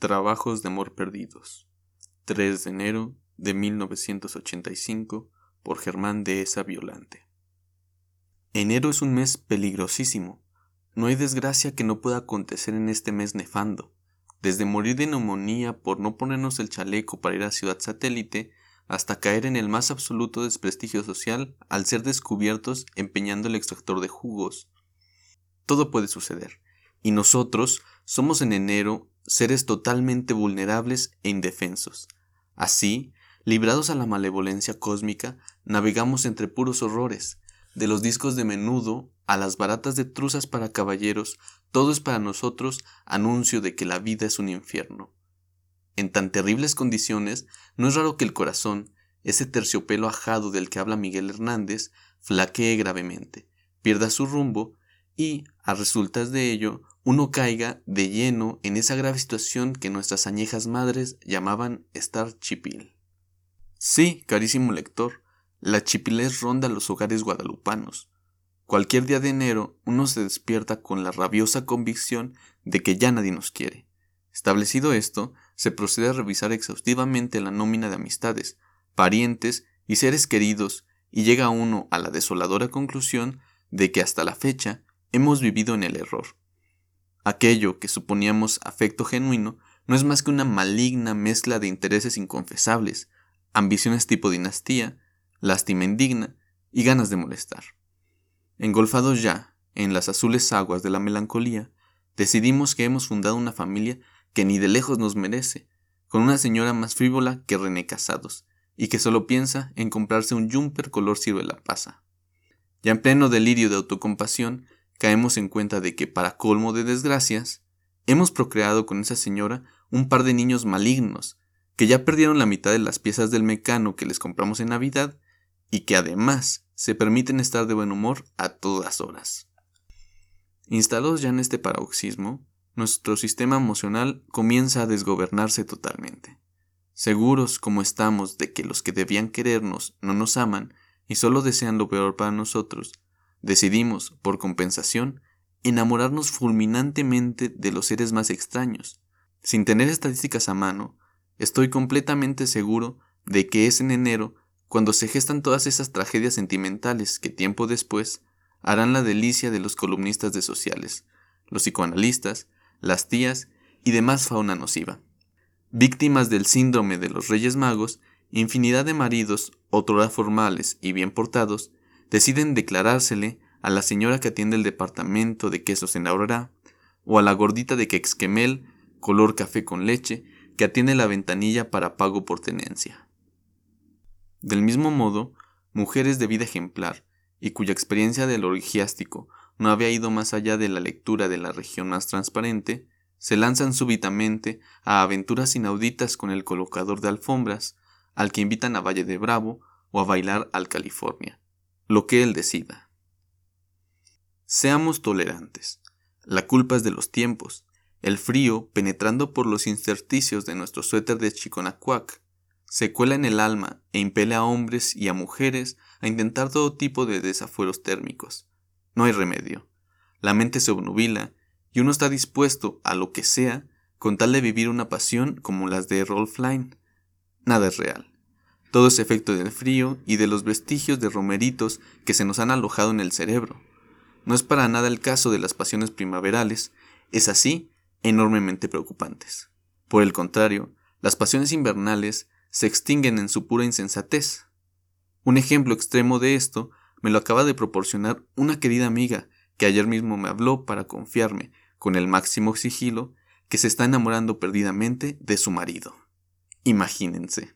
Trabajos de amor perdidos. 3 de enero de 1985 por Germán de Esa Violante. Enero es un mes peligrosísimo. No hay desgracia que no pueda acontecer en este mes nefando. Desde morir de neumonía por no ponernos el chaleco para ir a Ciudad Satélite, hasta caer en el más absoluto desprestigio social al ser descubiertos empeñando el extractor de jugos. Todo puede suceder, y nosotros somos en enero seres totalmente vulnerables e indefensos. Así, librados a la malevolencia cósmica, navegamos entre puros horrores, de los discos de menudo a las baratas de truzas para caballeros, todo es para nosotros anuncio de que la vida es un infierno. En tan terribles condiciones, no es raro que el corazón, ese terciopelo ajado del que habla Miguel Hernández, flaquee gravemente, pierda su rumbo y, a resultas de ello, uno caiga de lleno en esa grave situación que nuestras añejas madres llamaban estar chipil. Sí, carísimo lector, la chipilez ronda los hogares guadalupanos. Cualquier día de enero uno se despierta con la rabiosa convicción de que ya nadie nos quiere. Establecido esto, se procede a revisar exhaustivamente la nómina de amistades, parientes y seres queridos, y llega uno a la desoladora conclusión de que hasta la fecha hemos vivido en el error. Aquello que suponíamos afecto genuino no es más que una maligna mezcla de intereses inconfesables, ambiciones tipo dinastía, lástima indigna y ganas de molestar. Engolfados ya en las azules aguas de la melancolía, decidimos que hemos fundado una familia que ni de lejos nos merece, con una señora más frívola que René Casados, y que solo piensa en comprarse un jumper color ciruela pasa. Ya en pleno delirio de autocompasión, caemos en cuenta de que, para colmo de desgracias, hemos procreado con esa señora un par de niños malignos, que ya perdieron la mitad de las piezas del mecano que les compramos en Navidad y que además se permiten estar de buen humor a todas horas. Instalados ya en este paroxismo, nuestro sistema emocional comienza a desgobernarse totalmente. Seguros como estamos de que los que debían querernos no nos aman y solo desean lo peor para nosotros, decidimos, por compensación, enamorarnos fulminantemente de los seres más extraños. Sin tener estadísticas a mano, estoy completamente seguro de que es en enero cuando se gestan todas esas tragedias sentimentales que tiempo después harán la delicia de los columnistas de sociales, los psicoanalistas, las tías y demás fauna nociva. Víctimas del síndrome de los Reyes Magos, infinidad de maridos, otrora formales y bien portados, deciden declarársele a la señora que atiende el departamento de quesos en Aurora, o a la gordita de Quexquemel, color café con leche, que atiende la ventanilla para pago por tenencia. Del mismo modo, mujeres de vida ejemplar, y cuya experiencia del orgiástico no había ido más allá de la lectura de la región más transparente, se lanzan súbitamente a aventuras inauditas con el colocador de alfombras, al que invitan a Valle de Bravo o a bailar al California, lo que él decida. Seamos tolerantes. La culpa es de los tiempos. El frío, penetrando por los intersticios de nuestro suéter de chiconacuac, se cuela en el alma e impele a hombres y a mujeres a intentar todo tipo de desafueros térmicos. No hay remedio. La mente se obnubila y uno está dispuesto a lo que sea con tal de vivir una pasión como las de Rolf Line. Nada es real. Todo es efecto del frío y de los vestigios de romeritos que se nos han alojado en el cerebro. No es para nada el caso de las pasiones primaverales, es así enormemente preocupantes. Por el contrario, las pasiones invernales se extinguen en su pura insensatez. Un ejemplo extremo de esto me lo acaba de proporcionar una querida amiga que ayer mismo me habló para confiarme, con el máximo sigilo, que se está enamorando perdidamente de su marido. Imagínense.